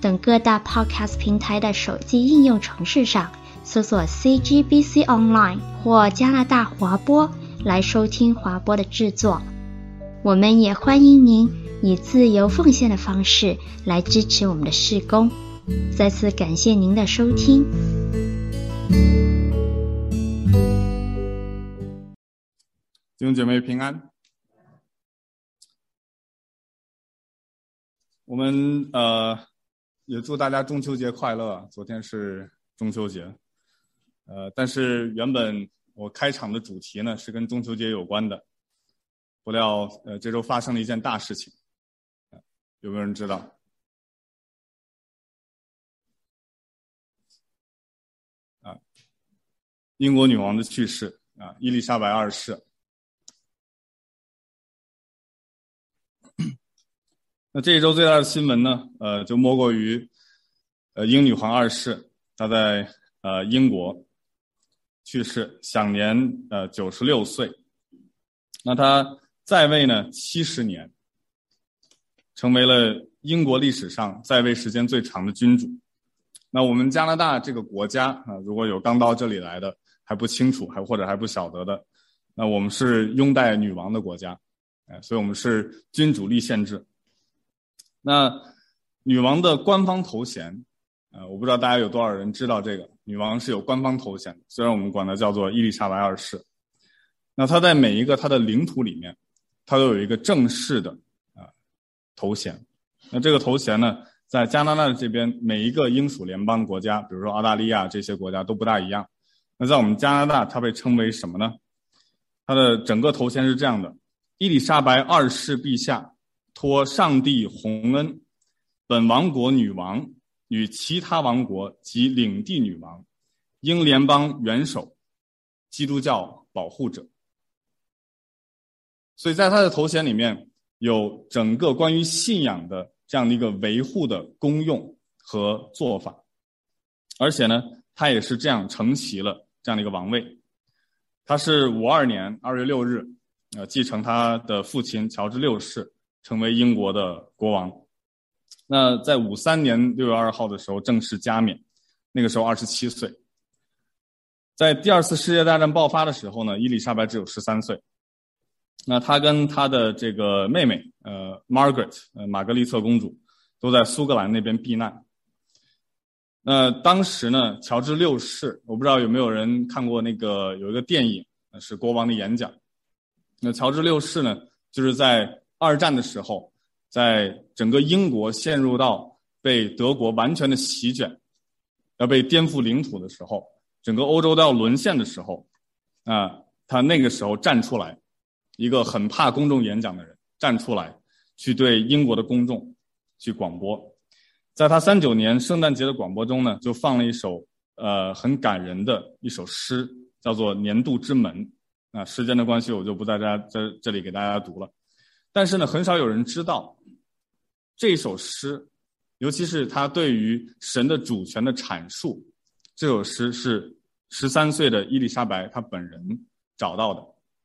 等各大 Podcast 平台的手机应用程式上搜索 CGBC Online 或加拿大华播来收听华播的制作。我们也欢迎您以自由奉献的方式来支持我们的事工。再次感谢您的收听。弟姐妹平安。我们呃也祝大家中秋节快乐。昨天是中秋节，呃，但是原本我开场的主题呢是跟中秋节有关的，不料呃这周发生了一件大事情，有没有人知道？啊，英国女王的去世啊，伊丽莎白二世。那这一周最大的新闻呢，呃，就莫过于，呃，英女皇二世她在呃英国去世，享年呃九十六岁。那她在位呢七十年，成为了英国历史上在位时间最长的君主。那我们加拿大这个国家啊，如果有刚到这里来的还不清楚，还或者还不晓得的，那我们是拥戴女王的国家，哎，所以我们是君主立宪制。那女王的官方头衔，呃，我不知道大家有多少人知道这个。女王是有官方头衔，虽然我们管她叫做伊丽莎白二世。那她在每一个她的领土里面，她都有一个正式的啊头衔。那这个头衔呢，在加拿大这边，每一个英属联邦国家，比如说澳大利亚这些国家都不大一样。那在我们加拿大，它被称为什么呢？它的整个头衔是这样的：伊丽莎白二世陛下。托上帝洪恩，本王国女王与其他王国及领地女王，英联邦元首，基督教保护者。所以在他的头衔里面有整个关于信仰的这样的一个维护的功用和做法，而且呢，他也是这样承袭了这样的一个王位。他是五二年二月六日，呃，继承他的父亲乔治六世。成为英国的国王，那在五三年六月二号的时候正式加冕，那个时候二十七岁。在第二次世界大战爆发的时候呢，伊丽莎白只有十三岁。那她跟她的这个妹妹，呃，Margaret，呃，玛格丽特公主，都在苏格兰那边避难。那当时呢，乔治六世，我不知道有没有人看过那个有一个电影，是国王的演讲。那乔治六世呢，就是在。二战的时候，在整个英国陷入到被德国完全的席卷，要被颠覆领土的时候，整个欧洲都要沦陷的时候，啊，他那个时候站出来，一个很怕公众演讲的人站出来，去对英国的公众去广播，在他三九年圣诞节的广播中呢，就放了一首呃很感人的一首诗，叫做《年度之门》。啊，时间的关系，我就不在家在这里给大家读了。但是呢，很少有人知道这首诗，尤其是他对于神的主权的阐述。这首诗是十三岁的伊丽莎白她本人找到的，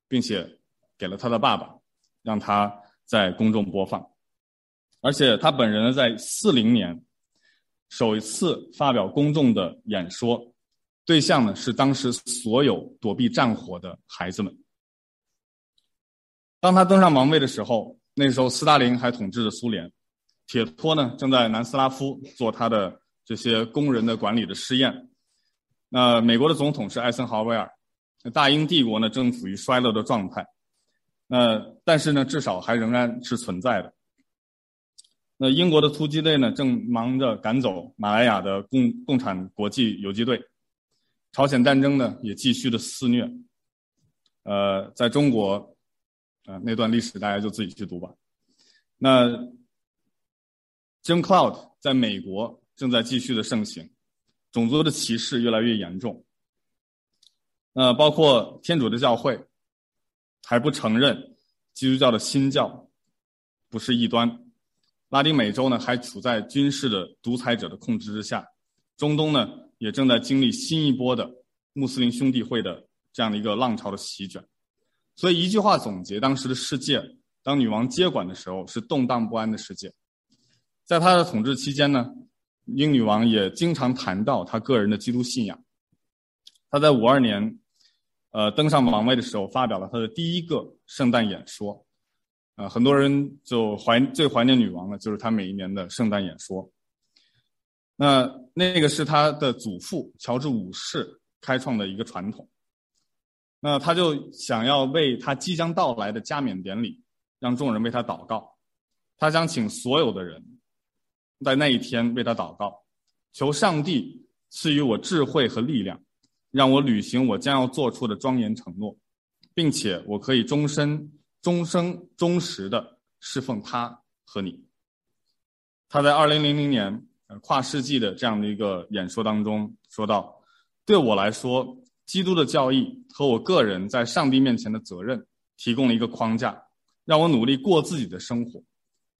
并且给了他的爸爸，让他在公众播放。而且他本人呢，在四零年首次发表公众的演说，对象呢是当时所有躲避战火的孩子们。当他登上王位的时候，那时候斯大林还统治着苏联，铁托呢正在南斯拉夫做他的这些工人的管理的试验。那美国的总统是艾森豪威尔，那大英帝国呢正处于衰落的状态。那但是呢，至少还仍然是存在的。那英国的突击队呢正忙着赶走马来亚的共共产国际游击队，朝鲜战争呢也继续的肆虐。呃，在中国。啊，那段历史大家就自己去读吧。那 Jim Cloud 在美国正在继续的盛行，种族的歧视越来越严重。那，包括天主的教会还不承认基督教的新教不是异端，拉丁美洲呢还处在军事的独裁者的控制之下，中东呢也正在经历新一波的穆斯林兄弟会的这样的一个浪潮的席卷。所以一句话总结当时的世界，当女王接管的时候是动荡不安的世界。在她的统治期间呢，英女王也经常谈到她个人的基督信仰。她在五二年，呃，登上王位的时候，发表了她的第一个圣诞演说。呃，很多人就怀最怀念女王的，就是她每一年的圣诞演说。那那个是她的祖父乔治五世开创的一个传统。那他就想要为他即将到来的加冕典礼，让众人为他祷告。他想请所有的人。在那一天为他祷告，求上帝赐予我智慧和力量，让我履行我将要做出的庄严承诺，并且我可以终身、终生忠实的侍奉他和你。他在二零零零年跨世纪的这样的一个演说当中说道：“对我来说，基督的教义和我个人在上帝面前的责任提供了一个框架，让我努力过自己的生活。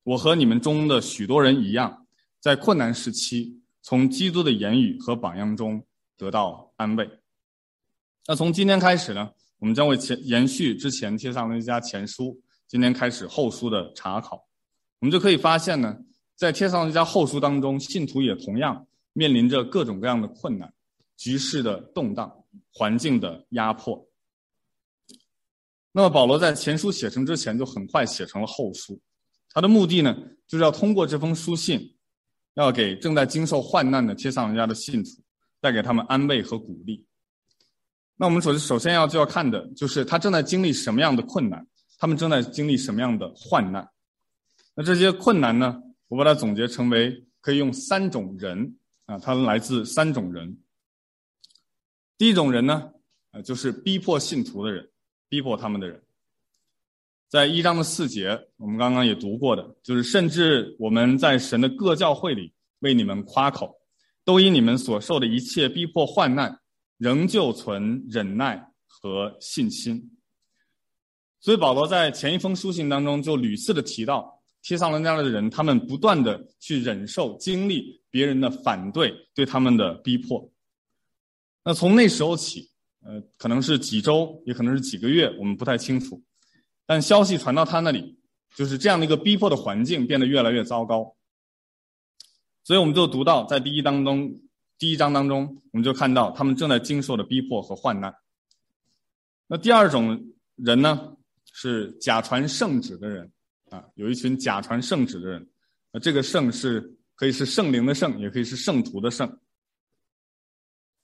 我和你们中的许多人一样。”在困难时期，从基督的言语和榜样中得到安慰。那从今天开始呢，我们将会前延续之前《帖撒罗尼迦前书》，今天开始后书的查考。我们就可以发现呢，在《帖撒罗尼迦后书》当中，信徒也同样面临着各种各样的困难、局势的动荡、环境的压迫。那么保罗在前书写成之前，就很快写成了后书。他的目的呢，就是要通过这封书信。要给正在经受患难的帖撒罗家的信徒带给他们安慰和鼓励。那我们首首先要就要看的就是他正在经历什么样的困难，他们正在经历什么样的患难。那这些困难呢，我把它总结成为可以用三种人啊，他们来自三种人。第一种人呢，呃，就是逼迫信徒的人，逼迫他们的人。在一章的四节，我们刚刚也读过的，就是甚至我们在神的各教会里为你们夸口，都因你们所受的一切逼迫患难，仍旧存忍耐和信心。所以保罗在前一封书信当中就屡次的提到，帖撒罗尼迦的人，他们不断的去忍受、经历别人的反对，对他们的逼迫。那从那时候起，呃，可能是几周，也可能是几个月，我们不太清楚。但消息传到他那里，就是这样的一个逼迫的环境变得越来越糟糕。所以我们就读到，在第一当中，第一章当中，我们就看到他们正在经受的逼迫和患难。那第二种人呢，是假传圣旨的人啊，有一群假传圣旨的人。那这个圣是可以是圣灵的圣，也可以是圣徒的圣。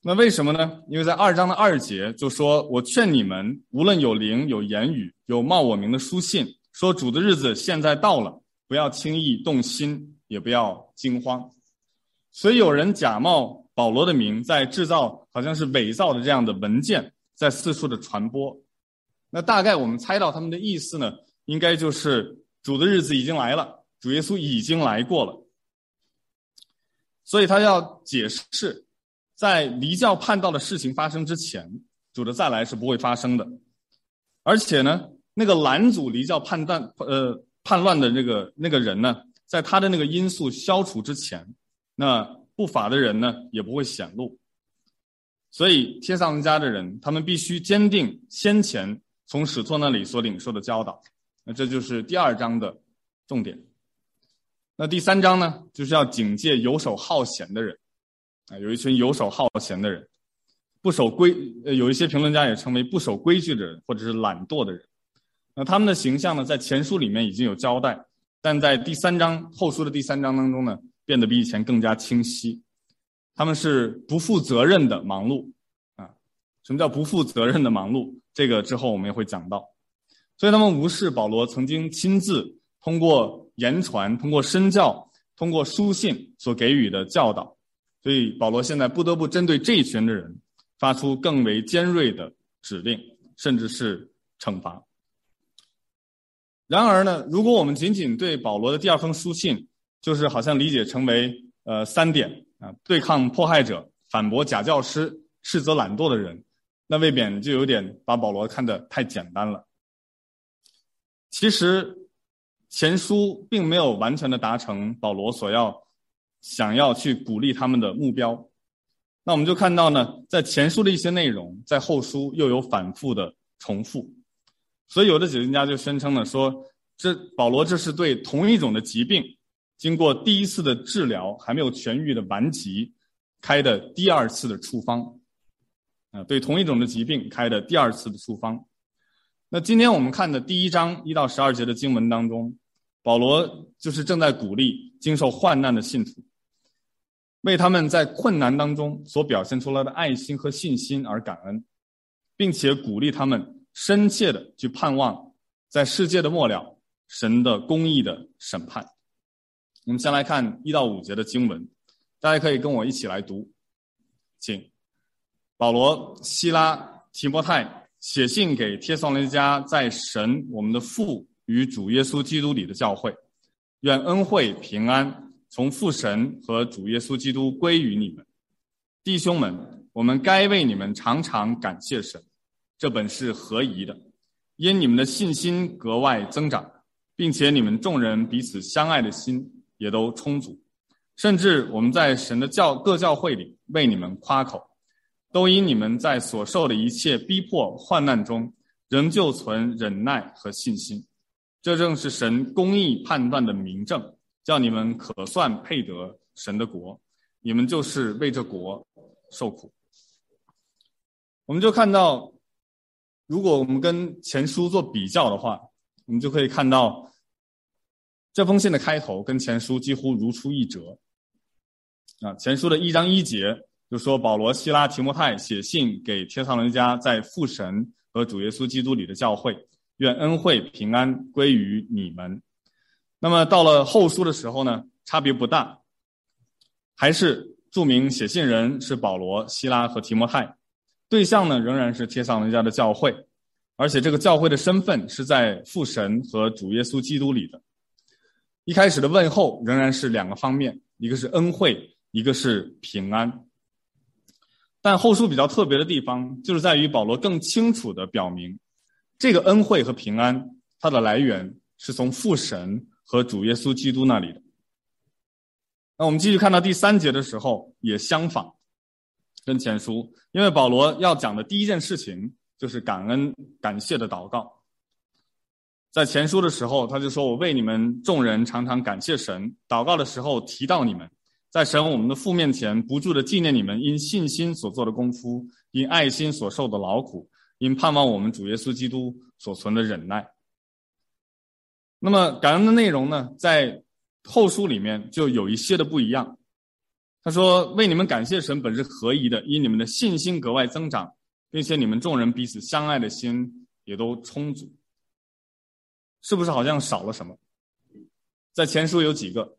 那为什么呢？因为在二章的二节就说：“我劝你们，无论有灵、有言语、有冒我名的书信，说主的日子现在到了，不要轻易动心，也不要惊慌。”所以有人假冒保罗的名，在制造好像是伪造的这样的文件，在四处的传播。那大概我们猜到他们的意思呢，应该就是主的日子已经来了，主耶稣已经来过了。所以他要解释。在离教叛道的事情发生之前，主的再来是不会发生的。而且呢，那个拦阻离教叛乱、呃叛乱的那个那个人呢，在他的那个因素消除之前，那不法的人呢也不会显露。所以，帖撒罗尼迦的人，他们必须坚定先前从使徒那里所领受的教导。那这就是第二章的重点。那第三章呢，就是要警戒游手好闲的人。啊，有一群游手好闲的人，不守规，呃，有一些评论家也称为不守规矩的人，或者是懒惰的人。那他们的形象呢，在前书里面已经有交代，但在第三章后书的第三章当中呢，变得比以前更加清晰。他们是不负责任的忙碌，啊，什么叫不负责任的忙碌？这个之后我们也会讲到。所以他们无视保罗曾经亲自通过言传、通过身教、通过书信所给予的教导。所以保罗现在不得不针对这一群的人，发出更为尖锐的指令，甚至是惩罚。然而呢，如果我们仅仅对保罗的第二封书信，就是好像理解成为呃三点啊，对抗迫害者，反驳假教师，斥责懒惰的人，那未免就有点把保罗看得太简单了。其实前书并没有完全的达成保罗所要想要去鼓励他们的目标。那我们就看到呢，在前书的一些内容，在后书又有反复的重复。所以有的解经家就声称了说，这保罗这是对同一种的疾病，经过第一次的治疗还没有痊愈的顽疾，开的第二次的处方，啊，对同一种的疾病开的第二次的处方。那今天我们看的第一章一到十二节的经文当中，保罗就是正在鼓励经受患难的信徒，为他们在困难当中所表现出来的爱心和信心而感恩，并且鼓励他们深切的去盼望，在世界的末了，神的公义的审判。我们先来看一到五节的经文，大家可以跟我一起来读，请保罗、西拉、提摩太写信给帖撒罗尼迦在神我们的父与主耶稣基督里的教会，愿恩惠平安从父神和主耶稣基督归于你们，弟兄们，我们该为你们常常感谢神，这本是合宜的，因你们的信心格外增长，并且你们众人彼此相爱的心。也都充足，甚至我们在神的教各教会里为你们夸口，都因你们在所受的一切逼迫患难中，仍旧存忍耐和信心，这正是神公义判断的明证，叫你们可算配得神的国。你们就是为这国受苦。我们就看到，如果我们跟前书做比较的话，我们就可以看到。这封信的开头跟前书几乎如出一辙，啊，前书的一章一节就说保罗、西拉、提摩太写信给帖撒罗尼迦在父神和主耶稣基督里的教会，愿恩惠平安归于你们。那么到了后书的时候呢，差别不大，还是注明写信人是保罗、希拉和提摩太，对象呢仍然是帖撒罗尼迦的教会，而且这个教会的身份是在父神和主耶稣基督里的。一开始的问候仍然是两个方面，一个是恩惠，一个是平安。但后书比较特别的地方，就是在于保罗更清楚地表明，这个恩惠和平安，它的来源是从父神和主耶稣基督那里的。那我们继续看到第三节的时候，也相仿，跟前书，因为保罗要讲的第一件事情就是感恩、感谢的祷告。在前书的时候，他就说：“我为你们众人常常感谢神，祷告的时候提到你们，在神我们的父面前不住的纪念你们因信心所做的功夫，因爱心所受的劳苦，因盼望我们主耶稣基督所存的忍耐。”那么感恩的内容呢，在后书里面就有一些的不一样。他说：“为你们感谢神本是合宜的，因你们的信心格外增长，并且你们众人彼此相爱的心也都充足。”是不是好像少了什么？在前书有几个？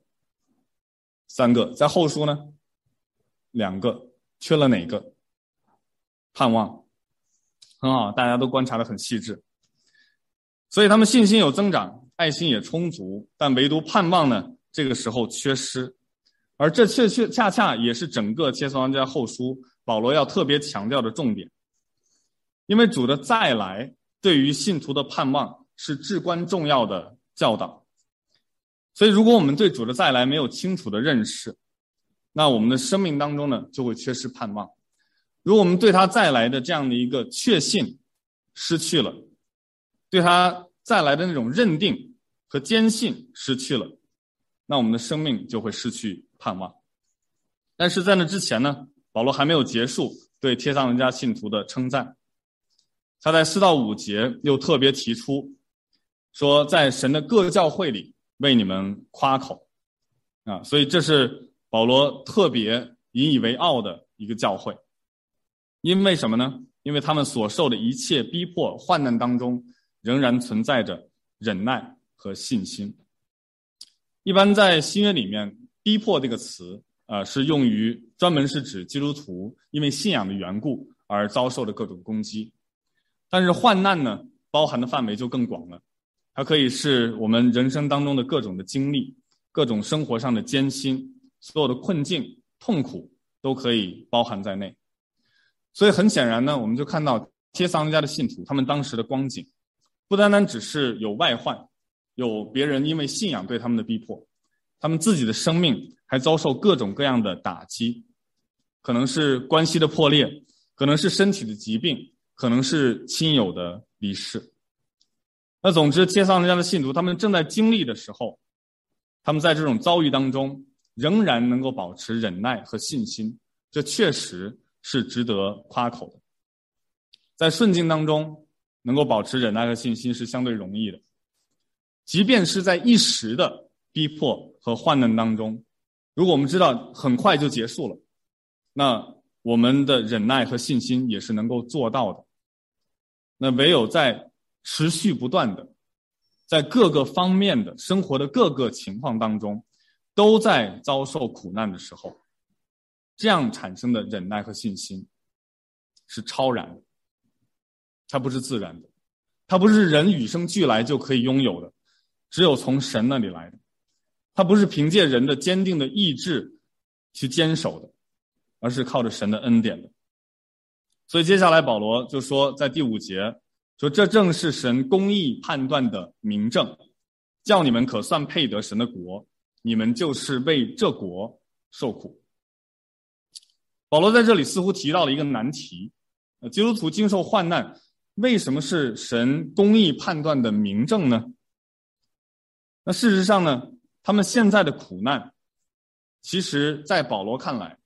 三个。在后书呢？两个。缺了哪个？盼望。很好，大家都观察的很细致。所以他们信心有增长，爱心也充足，但唯独盼望呢，这个时候缺失。而这确确恰恰也是整个帖撒罗尼迦后书保罗要特别强调的重点，因为主的再来对于信徒的盼望。是至关重要的教导，所以如果我们对主的再来没有清楚的认识，那我们的生命当中呢，就会缺失盼望。如果我们对他再来的这样的一个确信失去了，对他再来的那种认定和坚信失去了，那我们的生命就会失去盼望。但是在那之前呢，保罗还没有结束对帖撒罗家信徒的称赞，他在四到五节又特别提出。说在神的各教会里为你们夸口，啊，所以这是保罗特别引以为傲的一个教会，因为什么呢？因为他们所受的一切逼迫患难当中，仍然存在着忍耐和信心。一般在新约里面，“逼迫”这个词，啊，是用于专门是指基督徒因为信仰的缘故而遭受的各种攻击，但是患难呢，包含的范围就更广了。它可以是我们人生当中的各种的经历，各种生活上的艰辛，所有的困境痛苦都可以包含在内。所以很显然呢，我们就看到帖撒罗尼迦的信徒他们当时的光景，不单单只是有外患，有别人因为信仰对他们的逼迫，他们自己的生命还遭受各种各样的打击，可能是关系的破裂，可能是身体的疾病，可能是亲友的离世。那总之，帖撒罗家的信徒他们正在经历的时候，他们在这种遭遇当中仍然能够保持忍耐和信心，这确实是值得夸口的。在顺境当中能够保持忍耐和信心是相对容易的，即便是在一时的逼迫和患难当中，如果我们知道很快就结束了，那我们的忍耐和信心也是能够做到的。那唯有在持续不断的，在各个方面的生活的各个情况当中，都在遭受苦难的时候，这样产生的忍耐和信心，是超然的，它不是自然的，它不是人与生俱来就可以拥有的，只有从神那里来的，它不是凭借人的坚定的意志去坚守的，而是靠着神的恩典的。所以接下来保罗就说，在第五节。说这正是神公义判断的明证，叫你们可算配得神的国，你们就是为这国受苦。保罗在这里似乎提到了一个难题：呃，基督徒经受患难，为什么是神公义判断的明证呢？那事实上呢，他们现在的苦难，其实在保罗看来，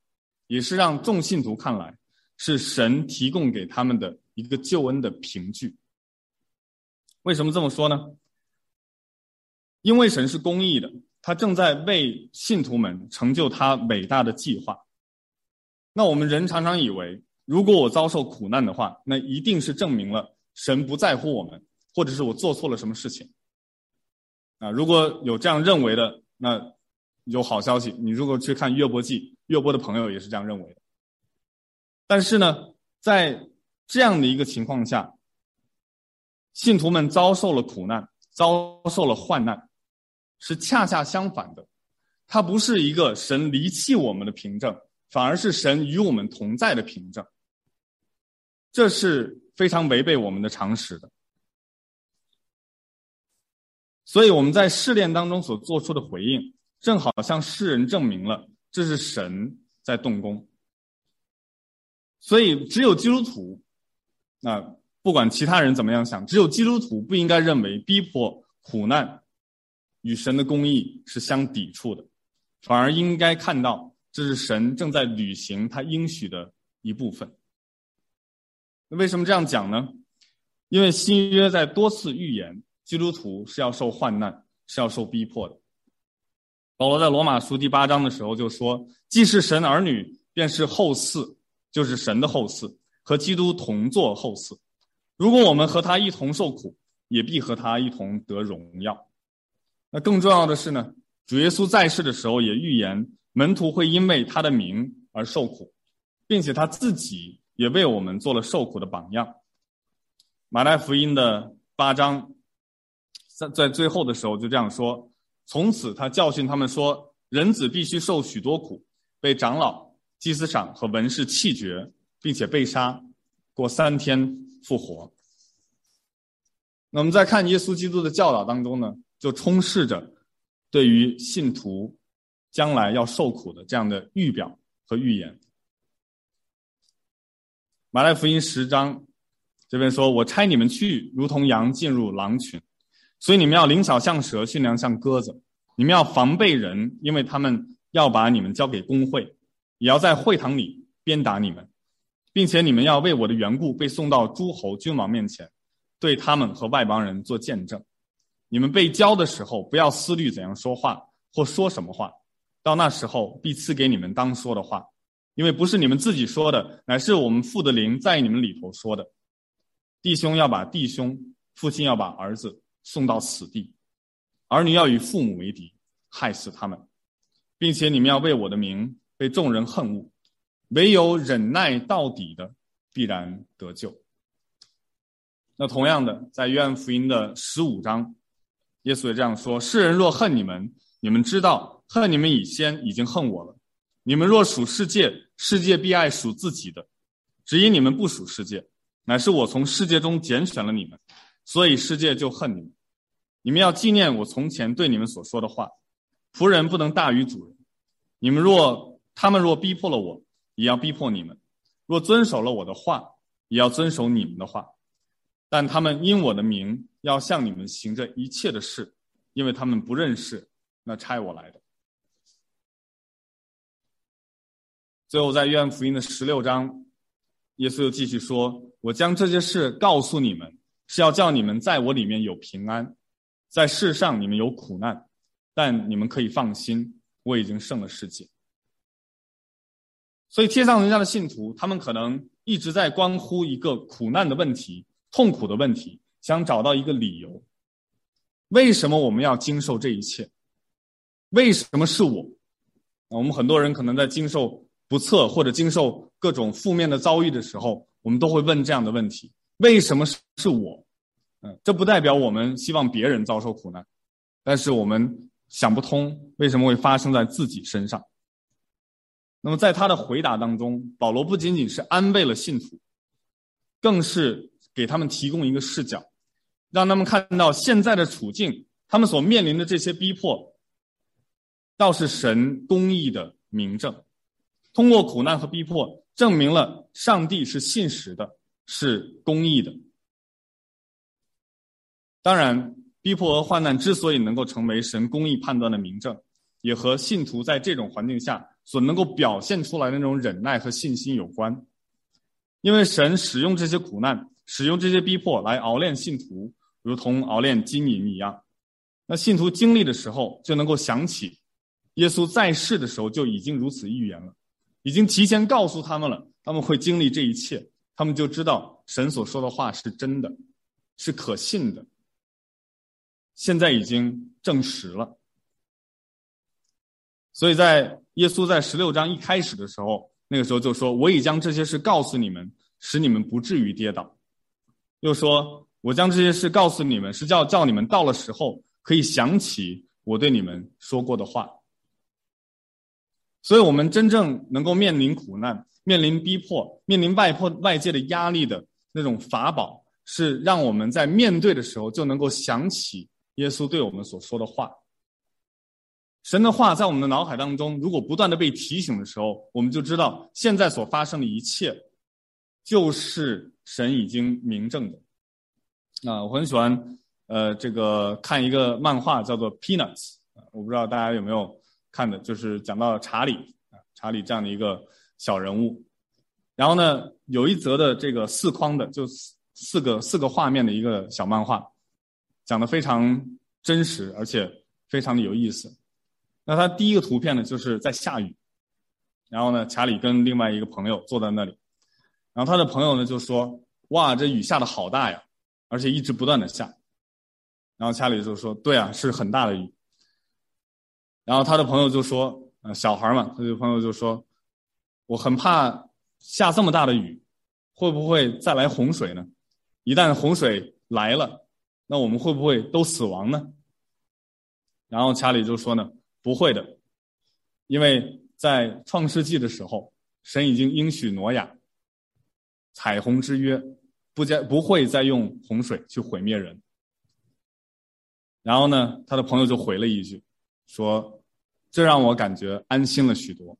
也是让众信徒看来，是神提供给他们的一个救恩的凭据。为什么这么说呢？因为神是公义的，他正在为信徒们成就他伟大的计划。那我们人常常以为，如果我遭受苦难的话，那一定是证明了神不在乎我们，或者是我做错了什么事情。啊，如果有这样认为的，那有好消息，你如果去看约伯记，约伯的朋友也是这样认为的。但是呢，在这样的一个情况下，信徒们遭受了苦难，遭受了患难，是恰恰相反的。它不是一个神离弃我们的凭证，反而是神与我们同在的凭证。这是非常违背我们的常识的。所以我们在试炼当中所做出的回应，正好向世人证明了这是神在动工。所以只有基督徒，那。不管其他人怎么样想，只有基督徒不应该认为逼迫、苦难与神的公义是相抵触的，反而应该看到这是神正在履行他应许的一部分。那为什么这样讲呢？因为新约在多次预言基督徒是要受患难、是要受逼迫的。保罗在罗马书第八章的时候就说：“既是神儿女，便是后嗣，就是神的后嗣，和基督同作后嗣。”如果我们和他一同受苦，也必和他一同得荣耀。那更重要的是呢，主耶稣在世的时候也预言门徒会因为他的名而受苦，并且他自己也为我们做了受苦的榜样。马太福音的八章，在在最后的时候就这样说：从此他教训他们说，人子必须受许多苦，被长老、祭司长和文士弃绝，并且被杀，过三天。复活。那我们在看耶稣基督的教导当中呢，就充斥着对于信徒将来要受苦的这样的预表和预言。马太福音十章这边说：“我差你们去，如同羊进入狼群，所以你们要灵巧像蛇，驯良像鸽子。你们要防备人，因为他们要把你们交给公会，也要在会堂里鞭打你们。”并且你们要为我的缘故被送到诸侯君王面前，对他们和外邦人做见证。你们被交的时候，不要思虑怎样说话或说什么话。到那时候，必赐给你们当说的话，因为不是你们自己说的，乃是我们父的灵在你们里头说的。弟兄要把弟兄，父亲要把儿子送到死地，儿女要与父母为敌，害死他们，并且你们要为我的名被众人恨恶。唯有忍耐到底的，必然得救。那同样的，在约翰福音的十五章，耶稣也这样说：“世人若恨你们，你们知道，恨你们以先已经恨我了。你们若属世界，世界必爱属自己的；只因你们不属世界，乃是我从世界中拣选了你们，所以世界就恨你们。你们要纪念我从前对你们所说的话：仆人不能大于主人。你们若他们若逼迫了我，也要逼迫你们；若遵守了我的话，也要遵守你们的话。但他们因我的名要向你们行这一切的事，因为他们不认识那差我来的。最后，在约翰福音的十六章，耶稣又继续说：“我将这些事告诉你们，是要叫你们在我里面有平安。在世上你们有苦难，但你们可以放心，我已经胜了世界。”所以，天上人家的信徒，他们可能一直在关乎一个苦难的问题。痛苦的问题，想找到一个理由，为什么我们要经受这一切？为什么是我？我们很多人可能在经受不测或者经受各种负面的遭遇的时候，我们都会问这样的问题：为什么是我？嗯，这不代表我们希望别人遭受苦难，但是我们想不通为什么会发生在自己身上。那么在他的回答当中，保罗不仅仅是安慰了信徒，更是。给他们提供一个视角，让他们看到现在的处境，他们所面临的这些逼迫，倒是神公义的明证。通过苦难和逼迫，证明了上帝是信实的，是公义的。当然，逼迫和患难之所以能够成为神公义判断的明证，也和信徒在这种环境下所能够表现出来的那种忍耐和信心有关。因为神使用这些苦难。使用这些逼迫来熬炼信徒，如同熬炼金银一样。那信徒经历的时候，就能够想起耶稣在世的时候就已经如此预言了，已经提前告诉他们了，他们会经历这一切，他们就知道神所说的话是真的，是可信的。现在已经证实了。所以在耶稣在十六章一开始的时候，那个时候就说：“我已将这些事告诉你们，使你们不至于跌倒。”又说：“我将这些事告诉你们，是叫叫你们到了时候可以想起我对你们说过的话。所以，我们真正能够面临苦难、面临逼迫、面临外迫外界的压力的那种法宝，是让我们在面对的时候就能够想起耶稣对我们所说的话。神的话在我们的脑海当中，如果不断的被提醒的时候，我们就知道现在所发生的一切。”就是神已经明证的，啊，我很喜欢，呃，这个看一个漫画叫做《Peanuts》，我不知道大家有没有看的，就是讲到查理啊，查理这样的一个小人物，然后呢，有一则的这个四框的，就四四个四个画面的一个小漫画，讲得非常真实，而且非常的有意思。那他第一个图片呢，就是在下雨，然后呢，查理跟另外一个朋友坐在那里。然后他的朋友呢就说：“哇，这雨下的好大呀，而且一直不断的下。”然后查理就说：“对啊，是很大的雨。”然后他的朋友就说：“呃，小孩嘛，他的朋友就说，我很怕下这么大的雨，会不会再来洪水呢？一旦洪水来了，那我们会不会都死亡呢？”然后查理就说呢：“不会的，因为在创世纪的时候，神已经应许挪亚。”彩虹之约，不再不会再用洪水去毁灭人。然后呢，他的朋友就回了一句，说：“这让我感觉安心了许多。”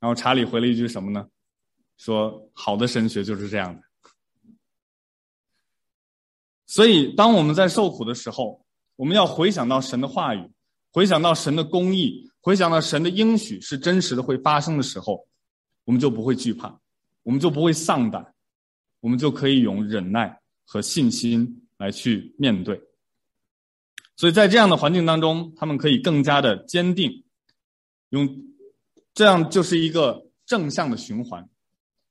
然后查理回了一句什么呢？说：“好的神学就是这样的。”所以，当我们在受苦的时候，我们要回想到神的话语，回想到神的公义，回想到神的应许是真实的会发生的时候，我们就不会惧怕。我们就不会丧胆，我们就可以用忍耐和信心来去面对。所以在这样的环境当中，他们可以更加的坚定，用这样就是一个正向的循环。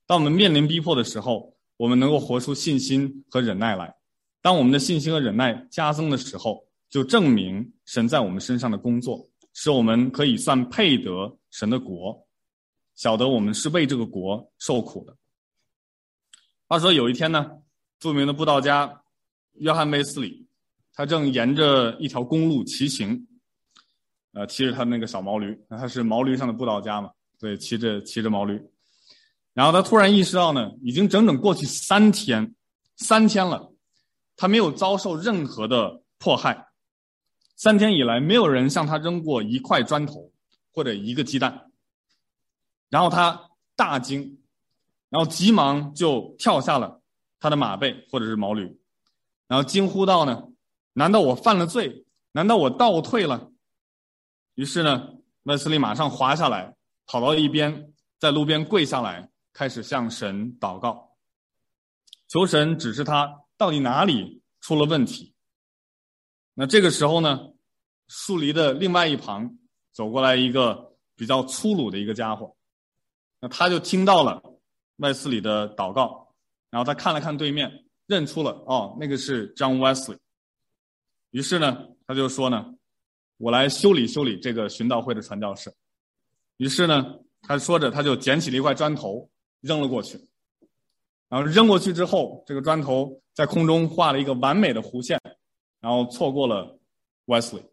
当我们面临逼迫的时候，我们能够活出信心和忍耐来。当我们的信心和忍耐加增的时候，就证明神在我们身上的工作，使我们可以算配得神的国。晓得我们是为这个国受苦的。话说有一天呢，著名的布道家约翰卫斯里，他正沿着一条公路骑行，呃，骑着他那个小毛驴，他是毛驴上的布道家嘛，对，骑着骑着毛驴，然后他突然意识到呢，已经整整过去三天，三天了，他没有遭受任何的迫害，三天以来没有人向他扔过一块砖头或者一个鸡蛋，然后他大惊，然后急忙就跳下了他的马背或者是毛驴，然后惊呼道呢，难道我犯了罪？难道我倒退了？于是呢，麦斯理马上滑下来，跑到一边，在路边跪下来，开始向神祷告，求神指示他到底哪里出了问题。那这个时候呢，树篱的另外一旁走过来一个比较粗鲁的一个家伙，那他就听到了麦斯理的祷告，然后他看了看对面，认出了哦，那个是 John Wesley。于是呢，他就说呢。我来修理修理这个寻道会的传教士。于是呢，他说着，他就捡起了一块砖头扔了过去。然后扔过去之后，这个砖头在空中画了一个完美的弧线，然后错过了 Wesley，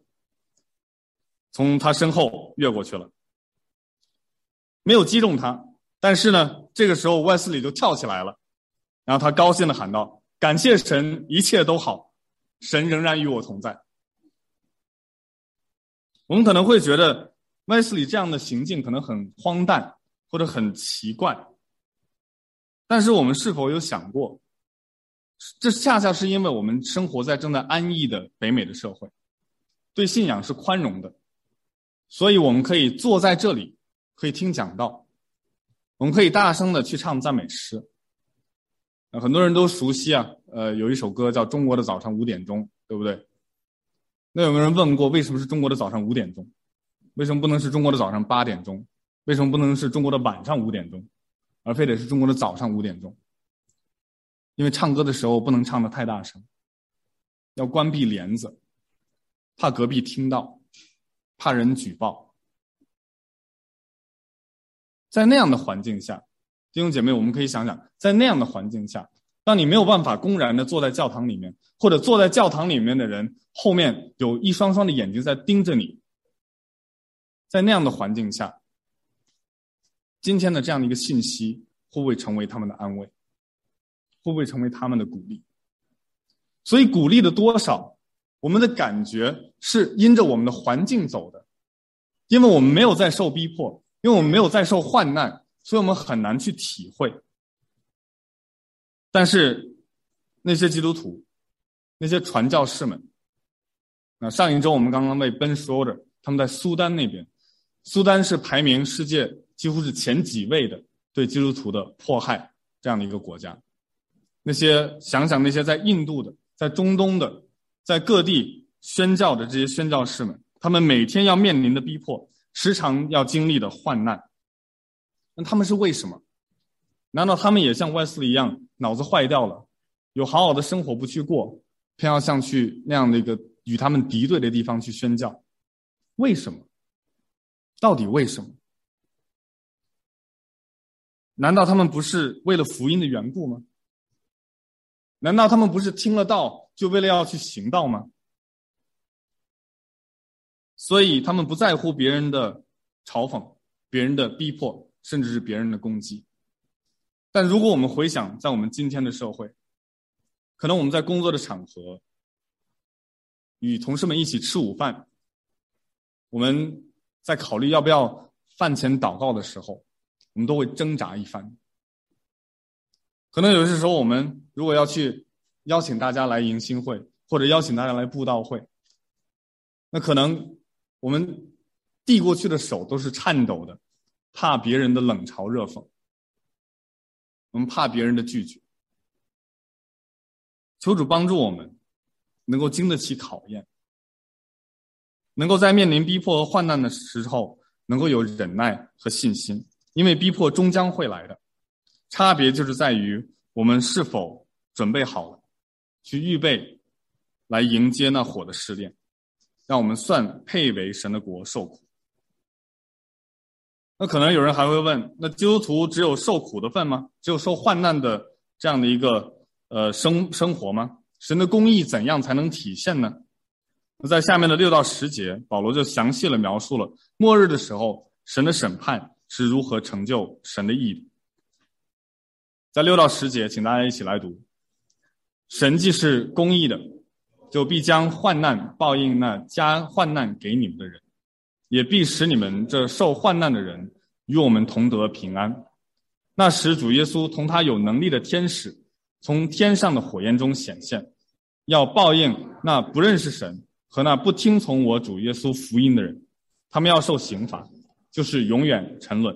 从他身后越过去了，没有击中他。但是呢，这个时候 Wesley 就跳起来了，然后他高兴地喊道：“感谢神，一切都好，神仍然与我同在。”我们可能会觉得麦斯理这样的行径可能很荒诞或者很奇怪，但是我们是否有想过，这恰恰是因为我们生活在正在安逸的北美的社会，对信仰是宽容的，所以我们可以坐在这里，可以听讲道，我们可以大声的去唱赞美诗。很多人都熟悉啊，呃，有一首歌叫《中国的早上五点钟》，对不对？那有没有人问过，为什么是中国的早上五点钟？为什么不能是中国的早上八点钟？为什么不能是中国的晚上五点钟？而非得是中国的早上五点钟？因为唱歌的时候不能唱的太大声，要关闭帘子，怕隔壁听到，怕人举报。在那样的环境下，弟兄姐妹，我们可以想想，在那样的环境下。当你没有办法公然的坐在教堂里面，或者坐在教堂里面的人后面有一双双的眼睛在盯着你，在那样的环境下，今天的这样的一个信息会不会成为他们的安慰？会不会成为他们的鼓励？所以鼓励的多少，我们的感觉是因着我们的环境走的，因为我们没有在受逼迫，因为我们没有在受患难，所以我们很难去体会。但是，那些基督徒，那些传教士们，那上一周我们刚刚被 Ben Schroeder，他们在苏丹那边，苏丹是排名世界几乎是前几位的对基督徒的迫害这样的一个国家。那些想想那些在印度的、在中东的、在各地宣教的这些宣教士们，他们每天要面临的逼迫，时常要经历的患难，那他们是为什么？难道他们也像卫斯一样脑子坏掉了，有好好的生活不去过，偏要像去那样的一个与他们敌对的地方去宣教？为什么？到底为什么？难道他们不是为了福音的缘故吗？难道他们不是听了道就为了要去行道吗？所以他们不在乎别人的嘲讽、别人的逼迫，甚至是别人的攻击。但如果我们回想，在我们今天的社会，可能我们在工作的场合，与同事们一起吃午饭，我们在考虑要不要饭前祷告的时候，我们都会挣扎一番。可能有些时候，我们如果要去邀请大家来迎新会，或者邀请大家来布道会，那可能我们递过去的手都是颤抖的，怕别人的冷嘲热讽。我们怕别人的拒绝，求主帮助我们，能够经得起考验，能够在面临逼迫和患难的时候，能够有忍耐和信心，因为逼迫终将会来的，差别就是在于我们是否准备好了，去预备，来迎接那火的试炼，让我们算配为神的国受苦。那可能有人还会问：那基督徒只有受苦的份吗？只有受患难的这样的一个呃生生活吗？神的公义怎样才能体现呢？那在下面的六到十节，保罗就详细的描述了末日的时候，神的审判是如何成就神的义。在六到十节，请大家一起来读：神既是公义的，就必将患难报应那加患难给你们的人，也必使你们这受患难的人与我们同得平安。那时，主耶稣同他有能力的天使从天上的火焰中显现，要报应那不认识神和那不听从我主耶稣福音的人，他们要受刑罚，就是永远沉沦，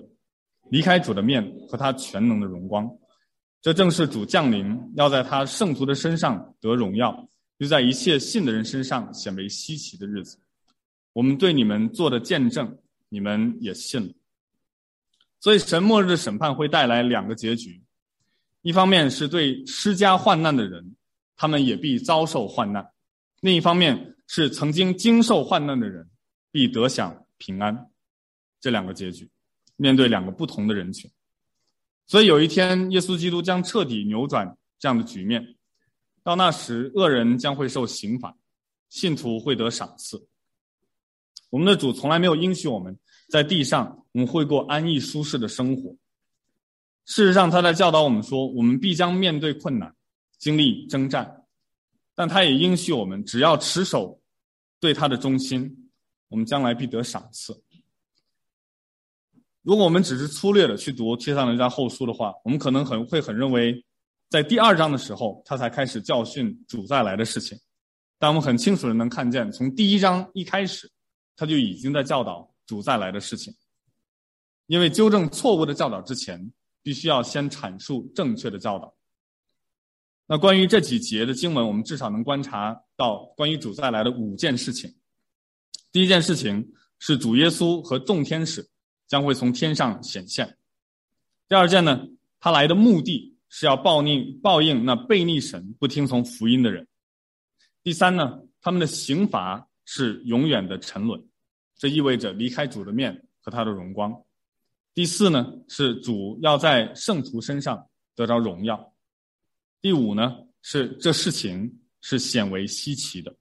离开主的面和他全能的荣光。这正是主降临，要在他圣徒的身上得荣耀，又在一切信的人身上显为稀奇的日子。我们对你们做的见证，你们也信了。所以，神末日的审判会带来两个结局：一方面是对施加患难的人，他们也必遭受患难；另一方面是曾经经受患难的人，必得享平安。这两个结局，面对两个不同的人群。所以有一天，耶稣基督将彻底扭转这样的局面。到那时，恶人将会受刑罚，信徒会得赏赐。我们的主从来没有应许我们在地上我们会过安逸舒适的生活。事实上，他在教导我们说，我们必将面对困难，经历征战。但他也应许我们，只要持守对他的忠心，我们将来必得赏赐。如果我们只是粗略的去读《帖撒罗尼迦后书》的话，我们可能很会很认为，在第二章的时候，他才开始教训主再来的事情。但我们很清楚的能看见，从第一章一开始，他就已经在教导主再来的事情。因为纠正错误的教导之前，必须要先阐述正确的教导。那关于这几节的经文，我们至少能观察到关于主再来的五件事情。第一件事情是主耶稣和众天使。将会从天上显现。第二件呢，他来的目的是要报应报应那悖逆神、不听从福音的人。第三呢，他们的刑罚是永远的沉沦，这意味着离开主的面和他的荣光。第四呢，是主要在圣徒身上得着荣耀。第五呢，是这事情是显为稀奇的。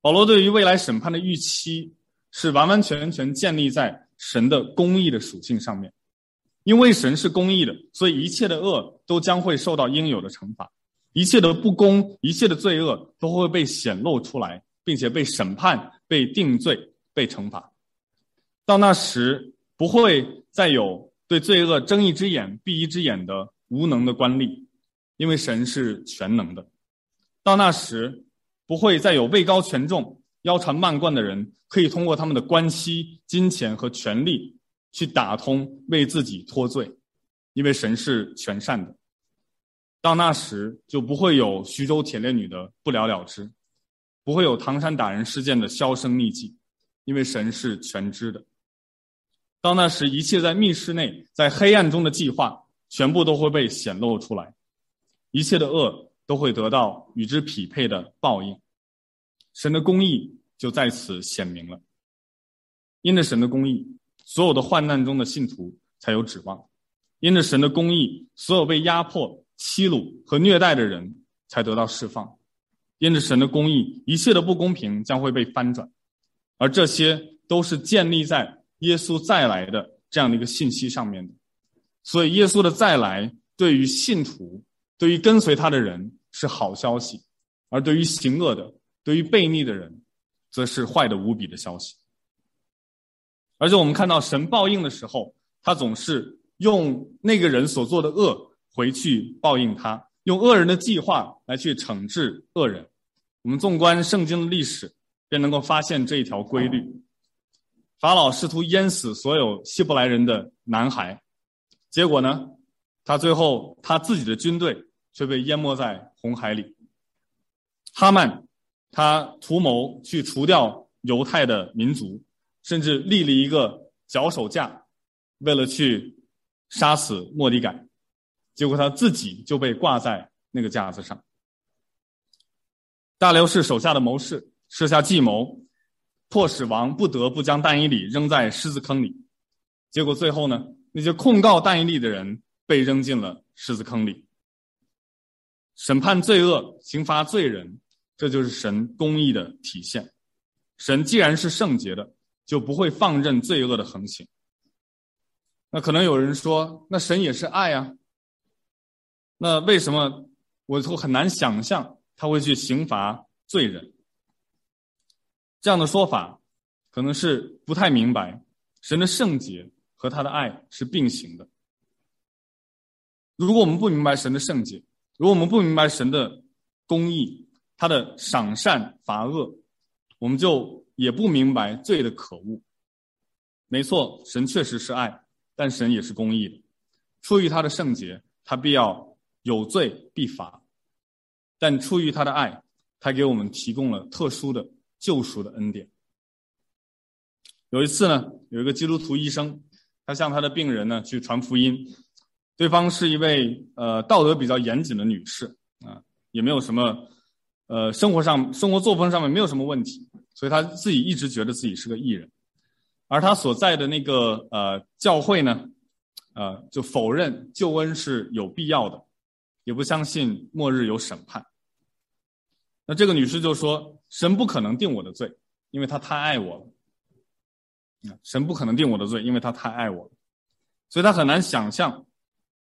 保罗对于未来审判的预期是完完全全建立在。神的公义的属性上面，因为神是公义的，所以一切的恶都将会受到应有的惩罚，一切的不公、一切的罪恶都会被显露出来，并且被审判、被定罪、被惩罚。到那时，不会再有对罪恶睁一只眼闭一只眼的无能的官吏，因为神是全能的。到那时，不会再有位高权重。腰缠万贯的人可以通过他们的关系、金钱和权力去打通为自己脱罪，因为神是全善的。到那时就不会有徐州铁链女的不了了之，不会有唐山打人事件的销声匿迹，因为神是全知的。到那时，一切在密室内、在黑暗中的计划全部都会被显露出来，一切的恶都会得到与之匹配的报应。神的公义就在此显明了，因着神的公义，所有的患难中的信徒才有指望；因着神的公义，所有被压迫、欺辱和虐待的人才得到释放；因着神的公义，一切的不公平将会被翻转，而这些都是建立在耶稣再来的这样的一个信息上面的。所以，耶稣的再来对于信徒、对于跟随他的人是好消息，而对于行恶的。对于悖逆的人，则是坏的无比的消息。而且我们看到神报应的时候，他总是用那个人所做的恶回去报应他，用恶人的计划来去惩治恶人。我们纵观圣经的历史，便能够发现这一条规律。法老试图淹死所有希伯来人的男孩，结果呢，他最后他自己的军队却被淹没在红海里。哈曼。他图谋去除掉犹太的民族，甚至立了一个脚手架，为了去杀死莫迪改，结果他自己就被挂在那个架子上。大流士手下的谋士设下计谋，迫使王不得不将但以理扔在狮子坑里，结果最后呢，那些控告但以理的人被扔进了狮子坑里。审判罪恶、刑罚罪人。这就是神公义的体现。神既然是圣洁的，就不会放任罪恶的横行。那可能有人说，那神也是爱啊，那为什么我就很难想象他会去刑罚罪人？这样的说法，可能是不太明白神的圣洁和他的爱是并行的。如果我们不明白神的圣洁，如果我们不明白神的公义，他的赏善罚恶，我们就也不明白罪的可恶。没错，神确实是爱，但神也是公义的。出于他的圣洁，他必要有罪必罚；但出于他的爱，他给我们提供了特殊的救赎的恩典。有一次呢，有一个基督徒医生，他向他的病人呢去传福音。对方是一位呃道德比较严谨的女士啊，也没有什么呃生活上生活作风上面没有什么问题，所以她自己一直觉得自己是个义人，而她所在的那个呃教会呢，呃就否认救恩是有必要的，也不相信末日有审判。那这个女士就说：“神不可能定我的罪，因为他太爱我了。神不可能定我的罪，因为他太爱我了，所以她很难想象。”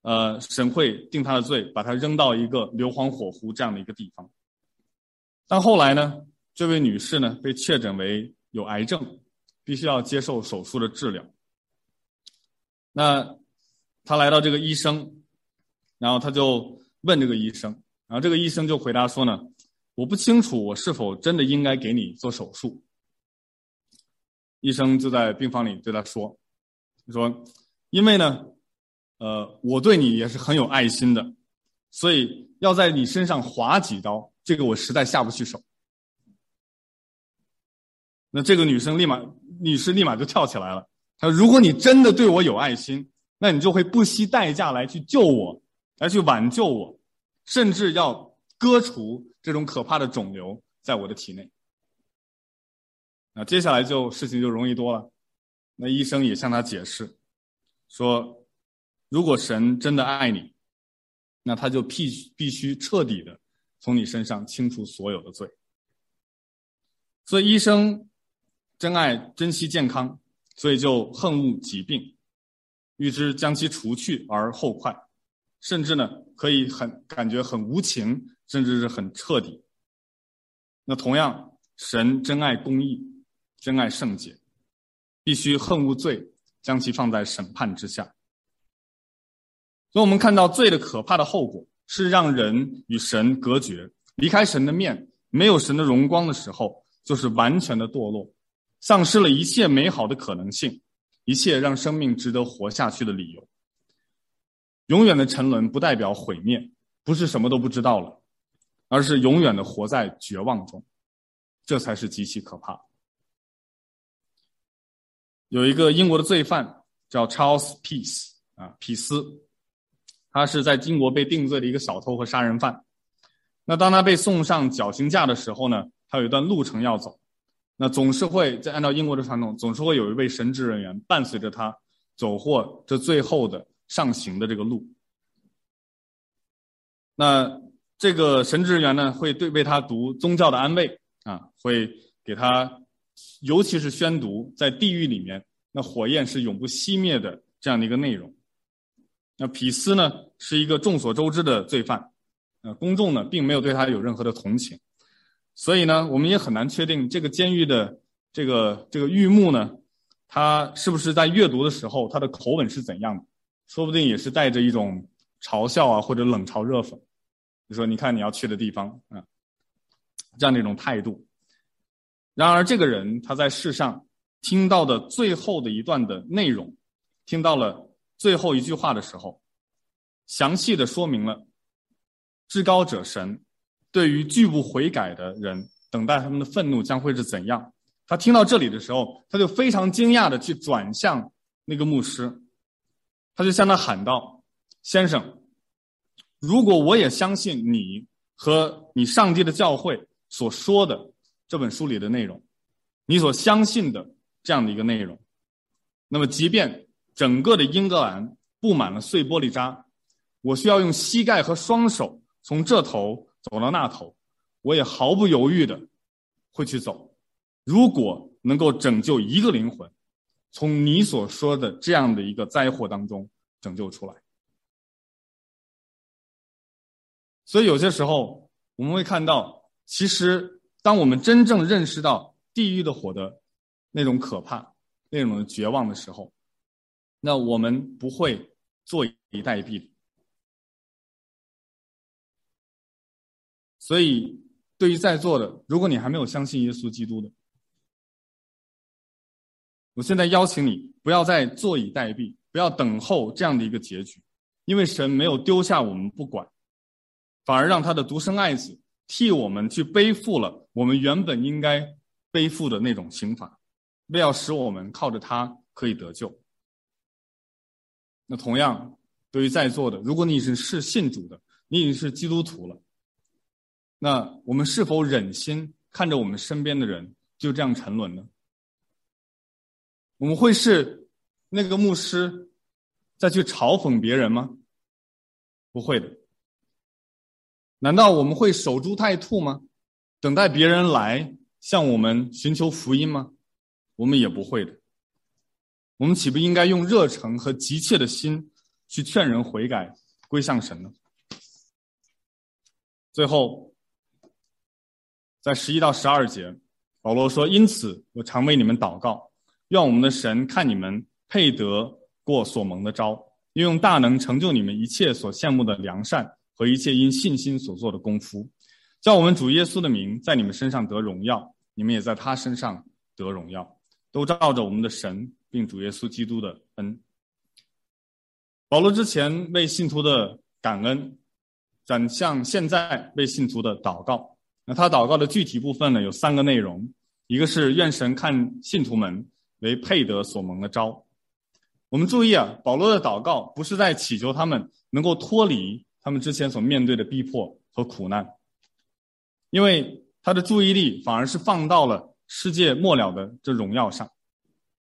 呃，神会定他的罪，把他扔到一个硫磺火湖这样的一个地方。但后来呢，这位女士呢被确诊为有癌症，必须要接受手术的治疗。那她来到这个医生，然后她就问这个医生，然后这个医生就回答说呢：“我不清楚我是否真的应该给你做手术。”医生就在病房里对他说：“说因为呢。”呃，我对你也是很有爱心的，所以要在你身上划几刀，这个我实在下不去手。那这个女生立马，女士立马就跳起来了。她说：“如果你真的对我有爱心，那你就会不惜代价来去救我，来去挽救我，甚至要割除这种可怕的肿瘤在我的体内。”那接下来就事情就容易多了。那医生也向他解释说。如果神真的爱你，那他就必必须彻底的从你身上清除所有的罪。所以医生珍爱珍惜健康，所以就恨恶疾病，欲知将其除去而后快，甚至呢可以很感觉很无情，甚至是很彻底。那同样，神珍爱公义，珍爱圣洁，必须恨恶罪，将其放在审判之下。所以，我们看到罪的可怕的后果是让人与神隔绝，离开神的面，没有神的荣光的时候，就是完全的堕落，丧失了一切美好的可能性，一切让生命值得活下去的理由。永远的沉沦不代表毁灭，不是什么都不知道了，而是永远的活在绝望中，这才是极其可怕。有一个英国的罪犯叫 Charles Peace 啊，皮斯。他是在英国被定罪的一个小偷和杀人犯。那当他被送上绞刑架的时候呢，他有一段路程要走。那总是会在按照英国的传统，总是会有一位神职人员伴随着他走过这最后的上行的这个路。那这个神职人员呢，会对为他读宗教的安慰啊，会给他，尤其是宣读在地狱里面那火焰是永不熄灭的这样的一个内容。那皮斯呢，是一个众所周知的罪犯，呃，公众呢并没有对他有任何的同情，所以呢，我们也很难确定这个监狱的这个这个狱牧呢，他是不是在阅读的时候他的口吻是怎样的？说不定也是带着一种嘲笑啊，或者冷嘲热讽，就说你看你要去的地方啊，这样的一种态度。然而，这个人他在世上听到的最后的一段的内容，听到了。最后一句话的时候，详细的说明了至高者神对于拒不悔改的人，等待他们的愤怒将会是怎样。他听到这里的时候，他就非常惊讶的去转向那个牧师，他就向他喊道：“先生，如果我也相信你和你上帝的教会所说的这本书里的内容，你所相信的这样的一个内容，那么即便。”整个的英格兰布满了碎玻璃渣，我需要用膝盖和双手从这头走到那头，我也毫不犹豫的会去走。如果能够拯救一个灵魂，从你所说的这样的一个灾祸当中拯救出来。所以有些时候我们会看到，其实当我们真正认识到地狱的火的那种可怕、那种绝望的时候，那我们不会坐以待毙。所以，对于在座的，如果你还没有相信耶稣基督的，我现在邀请你不要再坐以待毙，不要等候这样的一个结局，因为神没有丢下我们不管。反而让他的独生爱子替我们去背负了我们原本应该背负的那种刑罚，为要使我们靠着他可以得救。那同样，对于在座的，如果你已经是信主的，你已经是基督徒了，那我们是否忍心看着我们身边的人就这样沉沦呢？我们会是那个牧师再去嘲讽别人吗？不会的。难道我们会守株待兔吗？等待别人来向我们寻求福音吗？我们也不会的。我们岂不应该用热诚和急切的心去劝人悔改，归向神呢？最后，在十一到十二节，保罗说：“因此，我常为你们祷告，愿我们的神看你们配得过所蒙的招，又用大能成就你们一切所羡慕的良善。”和一切因信心所做的功夫，叫我们主耶稣的名在你们身上得荣耀，你们也在他身上得荣耀，都照着我们的神并主耶稣基督的恩。保罗之前为信徒的感恩，转向现在为信徒的祷告。那他祷告的具体部分呢，有三个内容：一个是愿神看信徒们为配得所蒙的招。我们注意啊，保罗的祷告不是在祈求他们能够脱离。他们之前所面对的逼迫和苦难，因为他的注意力反而是放到了世界末了的这荣耀上，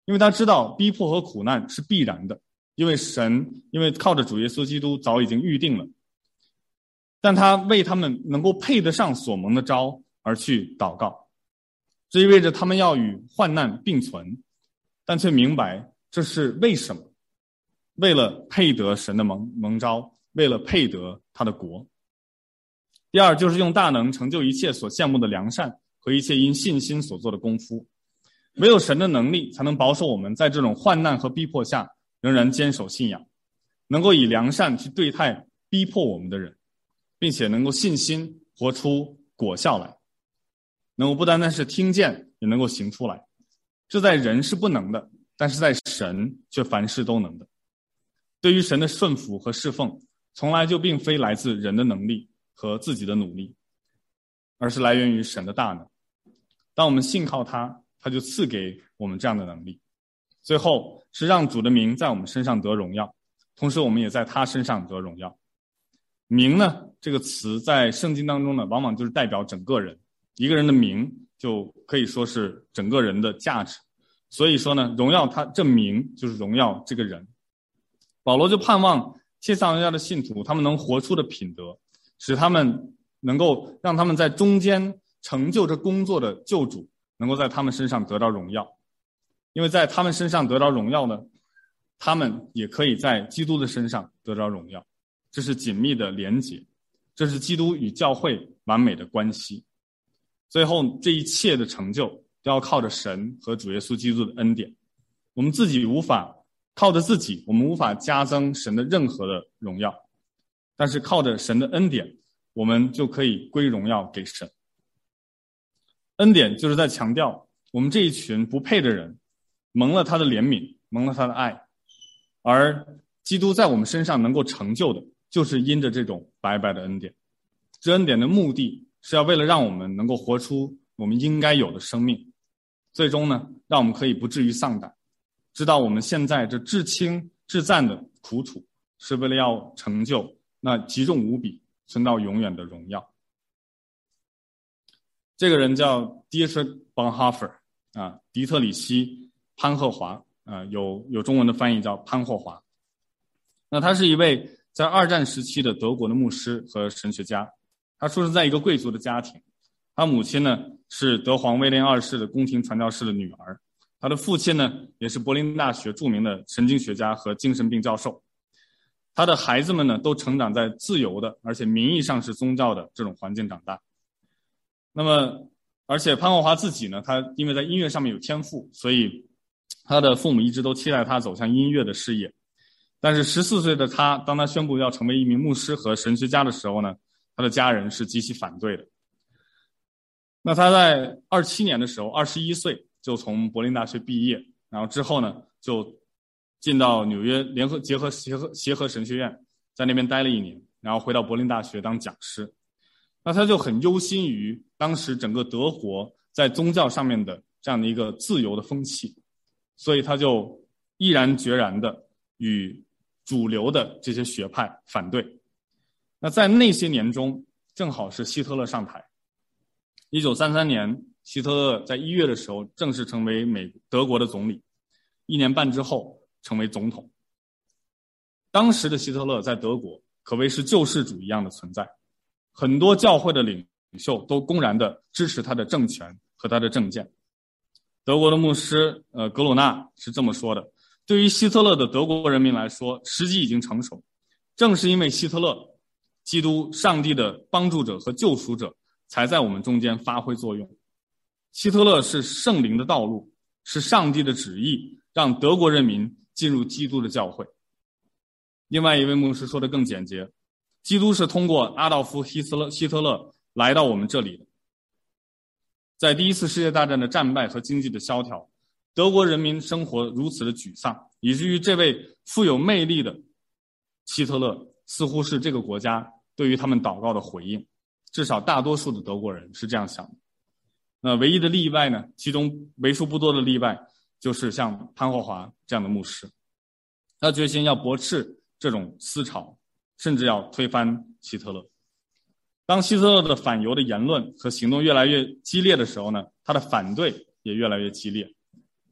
因为他知道逼迫和苦难是必然的，因为神因为靠着主耶稣基督早已经预定了，但他为他们能够配得上所蒙的招而去祷告，这意味着他们要与患难并存，但却明白这是为什么，为了配得神的蒙蒙召。为了配得他的国。第二，就是用大能成就一切所羡慕的良善和一切因信心所做的功夫。唯有神的能力，才能保守我们在这种患难和逼迫下仍然坚守信仰，能够以良善去对待逼迫我们的人，并且能够信心活出果效来，能够不单单是听见，也能够行出来。这在人是不能的，但是在神却凡事都能的。对于神的顺服和侍奉。从来就并非来自人的能力和自己的努力，而是来源于神的大能。当我们信靠他，他就赐给我们这样的能力。最后是让主的名在我们身上得荣耀，同时我们也在他身上得荣耀。名呢，这个词在圣经当中呢，往往就是代表整个人。一个人的名就可以说是整个人的价值。所以说呢，荣耀他这名就是荣耀这个人。保罗就盼望。切撒罗尼迦的信徒，他们能活出的品德，使他们能够让他们在中间成就着工作的救主，能够在他们身上得到荣耀，因为在他们身上得到荣耀呢，他们也可以在基督的身上得到荣耀，这是紧密的连结，这是基督与教会完美的关系。最后，这一切的成就都要靠着神和主耶稣基督的恩典，我们自己无法。靠着自己，我们无法加增神的任何的荣耀，但是靠着神的恩典，我们就可以归荣耀给神。恩典就是在强调，我们这一群不配的人，蒙了他的怜悯，蒙了他的爱，而基督在我们身上能够成就的，就是因着这种白白的恩典。这恩典的目的是要为了让我们能够活出我们应该有的生命，最终呢，让我们可以不至于丧胆。知道我们现在这至轻至暂的苦楚，是为了要成就那极重无比、存到永远的荣耀。这个人叫 Dietrich Bonhoeffer 啊，迪特里希·潘霍华啊，有有中文的翻译叫潘霍华。那他是一位在二战时期的德国的牧师和神学家，他出生在一个贵族的家庭，他母亲呢是德皇威廉二世的宫廷传教士的女儿，他的父亲呢也是柏林大学著名的神经学家和精神病教授。他的孩子们呢都成长在自由的而且名义上是宗教的这种环境长大。那么，而且潘霍华自己呢，他因为在音乐上面有天赋，所以他的父母一直都期待他走向音乐的事业。但是十四岁的他，当他宣布要成为一名牧师和神学家的时候呢，他的家人是极其反对的。那他在二七年的时候，二十一岁就从柏林大学毕业，然后之后呢，就进到纽约联合结合协和协和神学院，在那边待了一年，然后回到柏林大学当讲师。那他就很忧心于当时整个德国在宗教上面的这样的一个自由的风气，所以他就毅然决然的与。主流的这些学派反对，那在那些年中，正好是希特勒上台。一九三三年，希特勒在一月的时候正式成为美德国的总理，一年半之后成为总统。当时的希特勒在德国可谓是救世主一样的存在，很多教会的领袖都公然的支持他的政权和他的政见。德国的牧师呃格鲁纳是这么说的。对于希特勒的德国人民来说，时机已经成熟。正是因为希特勒，基督上帝的帮助者和救赎者，才在我们中间发挥作用。希特勒是圣灵的道路，是上帝的旨意，让德国人民进入基督的教会。另外一位牧师说的更简洁：基督是通过阿道夫·希特勒希特勒来到我们这里的。在第一次世界大战的战败和经济的萧条。德国人民生活如此的沮丧，以至于这位富有魅力的希特勒似乎是这个国家对于他们祷告的回应。至少大多数的德国人是这样想的。那唯一的例外呢？其中为数不多的例外就是像潘霍华这样的牧师，他决心要驳斥这种思潮，甚至要推翻希特勒。当希特勒的反犹的言论和行动越来越激烈的时候呢，他的反对也越来越激烈。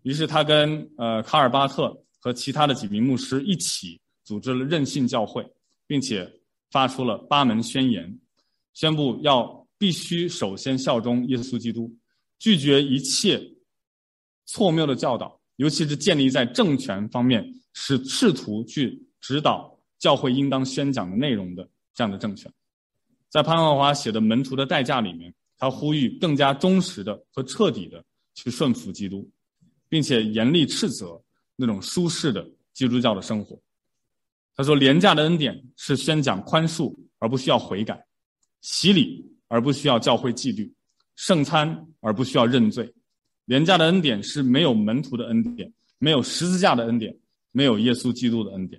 于是他跟呃卡尔巴特和其他的几名牧师一起组织了任性教会，并且发出了八门宣言，宣布要必须首先效忠耶稣基督，拒绝一切错谬的教导，尤其是建立在政权方面，是试图去指导教会应当宣讲的内容的这样的政权。在潘霍华写的《门徒的代价》里面，他呼吁更加忠实的和彻底的去顺服基督。并且严厉斥责那种舒适的基督教的生活。他说：“廉价的恩典是宣讲宽恕而不需要悔改，洗礼而不需要教会纪律，圣餐而不需要认罪。廉价的恩典是没有门徒的恩典，没有十字架的恩典，没有耶稣基督的恩典。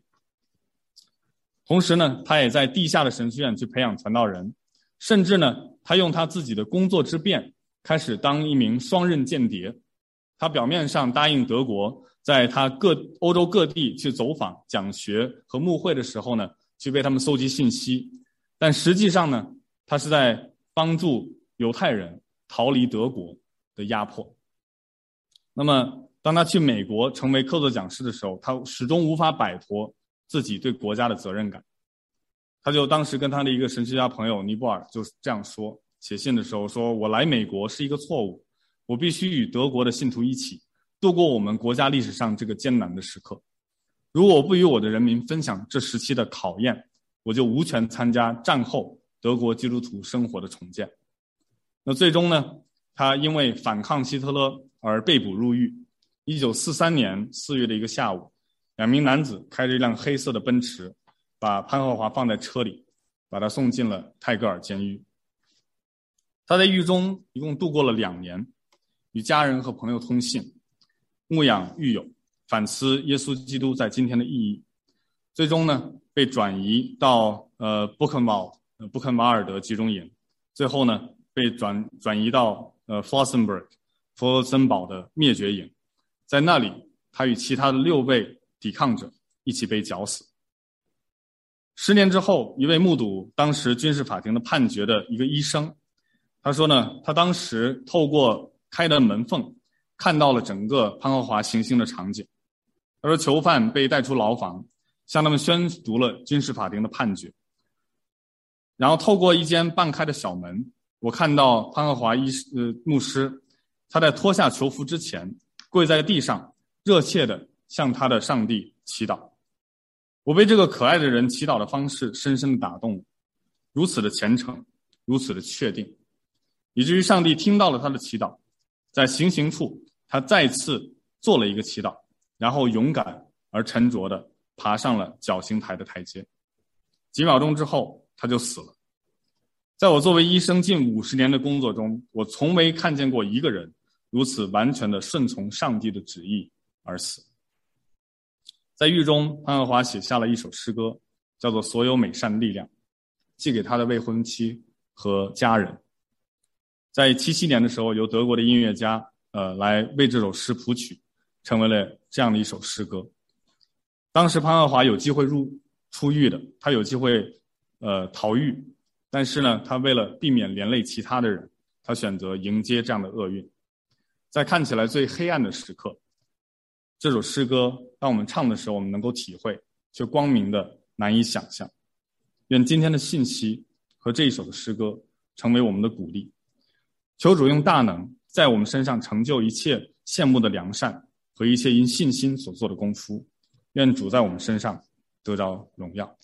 同时呢，他也在地下的神学院去培养传道人，甚至呢，他用他自己的工作之便开始当一名双刃间谍。”他表面上答应德国，在他各欧洲各地去走访、讲学和募会的时候呢，去为他们搜集信息，但实际上呢，他是在帮助犹太人逃离德国的压迫。那么，当他去美国成为客座讲师的时候，他始终无法摆脱自己对国家的责任感。他就当时跟他的一个神学家朋友尼泊尔就是这样说，写信的时候说：“我来美国是一个错误。”我必须与德国的信徒一起度过我们国家历史上这个艰难的时刻。如果不与我的人民分享这时期的考验，我就无权参加战后德国基督徒生活的重建。那最终呢，他因为反抗希特勒而被捕入狱。一九四三年四月的一个下午，两名男子开着一辆黑色的奔驰，把潘霍华放在车里，把他送进了泰戈尔监狱。他在狱中一共度过了两年。与家人和朋友通信，牧养狱友，反思耶稣基督在今天的意义。最终呢，被转移到呃布肯堡、布肯瓦尔德集中营。最后呢，被转转移到呃弗森堡弗罗森堡的灭绝营。在那里，他与其他的六位抵抗者一起被绞死。十年之后，一位目睹当时军事法庭的判决的一个医生，他说呢，他当时透过开的门缝，看到了整个潘和华行刑的场景。他说，囚犯被带出牢房，向他们宣读了军事法庭的判决。然后透过一间半开的小门，我看到潘和华医呃牧师，他在脱下囚服之前，跪在地上，热切地向他的上帝祈祷。我被这个可爱的人祈祷的方式深深地打动，如此的虔诚，如此的确定，以至于上帝听到了他的祈祷，在行刑处，他再次做了一个祈祷，然后勇敢而沉着地爬上了绞刑台的台阶。几秒钟之后，他就死了。在我作为医生近五十年的工作中，我从没看见过一个人如此完全的顺从上帝的旨意而死。在狱中，潘和华写下了一首诗歌，叫做《所有美善的力量》，寄给他的未婚妻和家人。在七七年的时候，由德国的音乐家呃来为这首诗谱曲，成为了这样的一首诗歌。当时潘和华有机会入出狱的，他有机会呃逃狱，但是呢，他为了避免连累其他的人，他选择迎接这样的厄运。在看起来最黑暗的时刻，这首诗歌当我们唱的时候，我们能够体会，却光明的难以想象。愿今天的信息和这一首的诗歌成为我们的鼓励，求主用大能在我们身上成就一切羡慕的良善和一切因信心所做的功夫。愿主在我们身上得着荣耀。